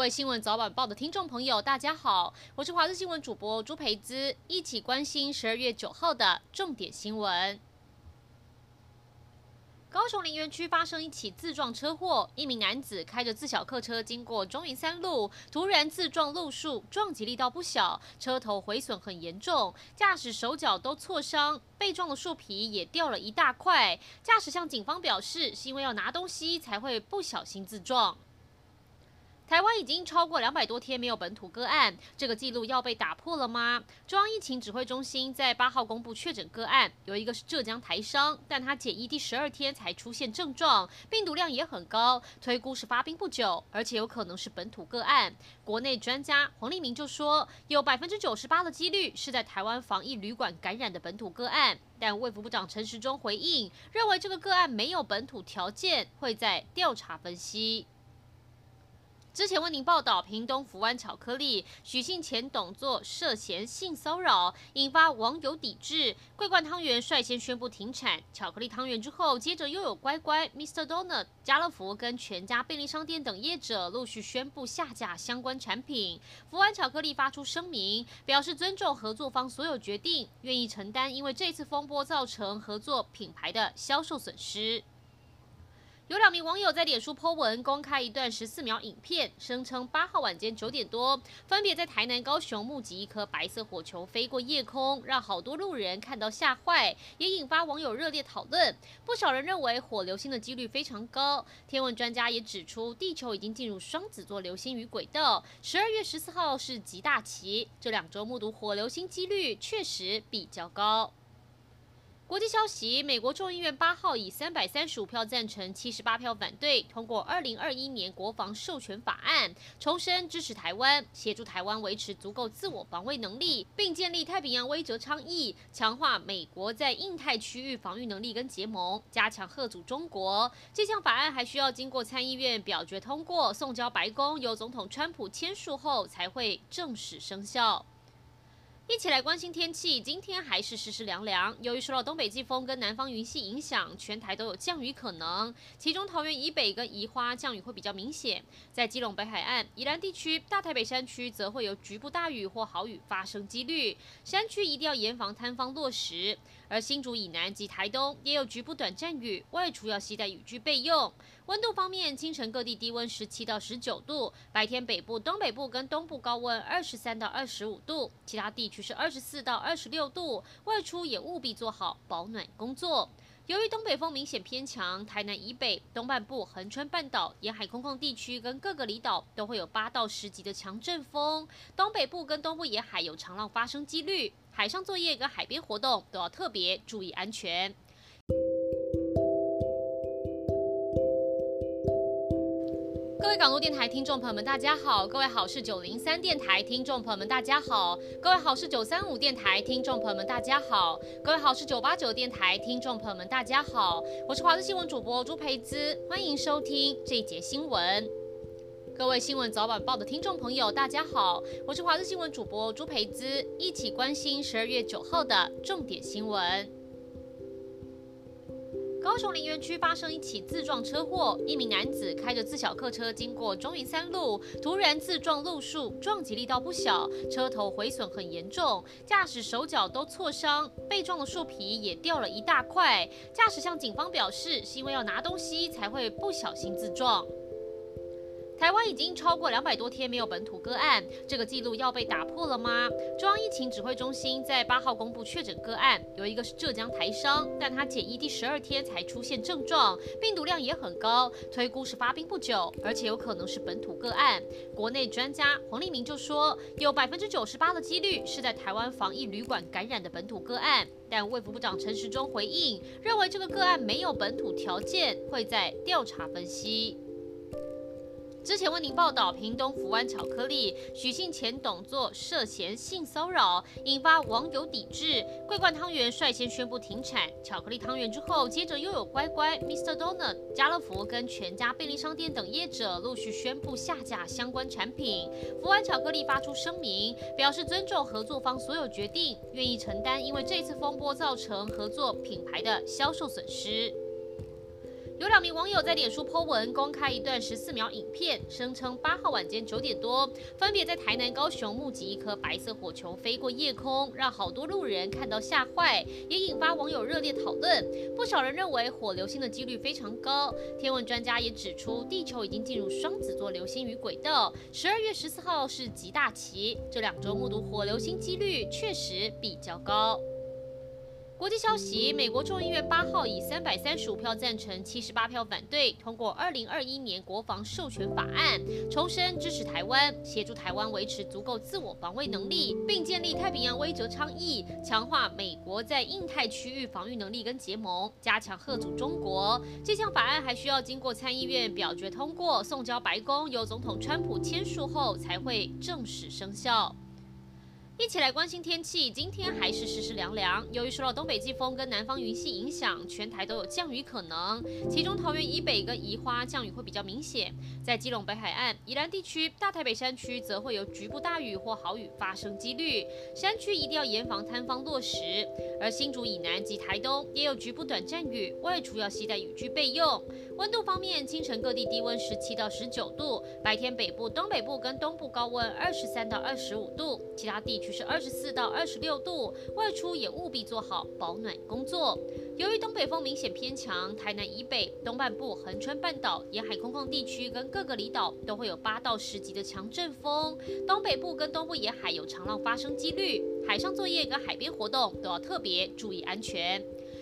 各位新闻早晚报的听众朋友，大家好，我是华视新闻主播朱培姿，一起关心十二月九号的重点新闻。高雄林园区发生一起自撞车祸，一名男子开着自小客车经过中云三路，突然自撞路树，撞击力道不小，车头毁损很严重，驾驶手脚都挫伤，被撞的树皮也掉了一大块。驾驶向警方表示，是因为要拿东西才会不小心自撞。台湾已经超过两百多天没有本土个案，这个记录要被打破了吗？中央疫情指挥中心在八号公布确诊个案，有一个是浙江台商，但他检疫第十二天才出现症状，病毒量也很高，推估是发病不久，而且有可能是本土个案。国内专家黄立明就说，有百分之九十八的几率是在台湾防疫旅馆感染的本土个案，但卫福部长陈时中回应，认为这个个案没有本土条件，会在调查分析。之前为您报道，屏东福湾巧克力许姓前董座涉嫌性骚扰，引发网友抵制。桂冠汤圆率先宣布停产巧克力汤圆之后，接着又有乖乖、Mr. Donut、家乐福跟全家便利商店等业者陆续宣布下架相关产品。福湾巧克力发出声明，表示尊重合作方所有决定，愿意承担因为这次风波造成合作品牌的销售损失。有两名网友在脸书 po 文，公开一段十四秒影片，声称八号晚间九点多，分别在台南、高雄目击一颗白色火球飞过夜空，让好多路人看到吓坏，也引发网友热烈讨论。不少人认为火流星的几率非常高，天文专家也指出，地球已经进入双子座流星雨轨道，十二月十四号是极大期，这两周目睹火流星几率确实比较高。国际消息：美国众议院八号以三百三十五票赞成、七十八票反对通过二零二一年国防授权法案，重申支持台湾，协助台湾维持足够自我防卫能力，并建立太平洋威慑倡议，强化美国在印太区域防御能力跟结盟，加强吓阻中国。这项法案还需要经过参议院表决通过，送交白宫，由总统川普签署后才会正式生效。一起来关心天气，今天还是湿湿凉凉。由于受到东北季风跟南方云系影响，全台都有降雨可能。其中桃园以北跟宜花降雨会比较明显，在基隆北海岸、宜兰地区、大台北山区则会有局部大雨或豪雨发生几率，山区一定要严防坍方落实。而新竹以南及台东也有局部短暂雨，外出要携带雨具备用。温度方面，清晨各地低温十七到十九度，白天北部、东北部跟东部高温二十三到二十五度，其他地区是二十四到二十六度。外出也务必做好保暖工作。由于东北风明显偏强，台南以北、东半部、恒春半岛沿海空旷地区跟各个离岛都会有八到十级的强阵风。东北部跟东部沿海有长浪发生几率，海上作业跟海边活动都要特别注意安全。各位港都电台听众朋友们，大家好；各位好事九零三电台听众朋友们，大家好；各位好事九三五电台听众朋友们，大家好；各位好事九八九电台听众朋友们，大家好。我是华视新闻主播朱培姿，欢迎收听这一节新闻。各位新闻早晚报的听众朋友，大家好，我是华视新闻主播朱培姿，一起关心十二月九号的重点新闻。高雄林园区发生一起自撞车祸，一名男子开着自小客车经过中云三路，突然自撞路树，撞击力道不小，车头毁损很严重，驾驶手脚都挫伤，被撞的树皮也掉了一大块。驾驶向警方表示，是因为要拿东西才会不小心自撞。台湾已经超过两百多天没有本土个案，这个记录要被打破了吗？中央疫情指挥中心在八号公布确诊个案，有一个是浙江台商，但他检疫第十二天才出现症状，病毒量也很高，推估是发病不久，而且有可能是本土个案。国内专家黄立明就说，有百分之九十八的几率是在台湾防疫旅馆感染的本土个案，但卫福部长陈时中回应，认为这个个案没有本土条件，会在调查分析。之前为您报道，屏东福湾巧克力许姓前董座涉嫌性骚扰，引发网友抵制。桂冠汤圆率先宣布停产巧克力汤圆之后，接着又有乖乖、Mr. Donut、家乐福跟全家便利商店等业者陆续宣布下架相关产品。福湾巧克力发出声明，表示尊重合作方所有决定，愿意承担因为这次风波造成合作品牌的销售损失。有两名网友在脸书 po 文公开一段十四秒影片，声称八号晚间九点多，分别在台南、高雄目击一颗白色火球飞过夜空，让好多路人看到吓坏，也引发网友热烈讨论。不少人认为火流星的几率非常高。天文专家也指出，地球已经进入双子座流星雨轨道，十二月十四号是极大期，这两周目睹火流星几率确实比较高。国际消息：美国众议院八号以三百三十五票赞成、七十八票反对通过二零二一年国防授权法案，重申支持台湾，协助台湾维持足够自我防卫能力，并建立太平洋威慑倡议，强化美国在印太区域防御能力跟结盟，加强吓阻中国。这项法案还需要经过参议院表决通过，送交白宫，由总统川普签署后才会正式生效。一起来关心天气，今天还是湿湿凉凉。由于受到东北季风跟南方云系影响，全台都有降雨可能。其中桃园以北跟宜花降雨会比较明显，在基隆北海岸、宜兰地区、大台北山区则会有局部大雨或豪雨发生几率，山区一定要严防坍方落石。而新竹以南及台东也有局部短暂雨，外出要携带雨具备用。温度方面，清晨各地低温十七到十九度，白天北部、东北部跟东部高温二十三到二十五度，其他地区。是二十四到二十六度，外出也务必做好保暖工作。由于东北风明显偏强，台南以北、东半部、恒春半岛沿海空旷地区跟各个离岛都会有八到十级的强阵风。东北部跟东部沿海有长浪发生几率，海上作业跟海边活动都要特别注意安全。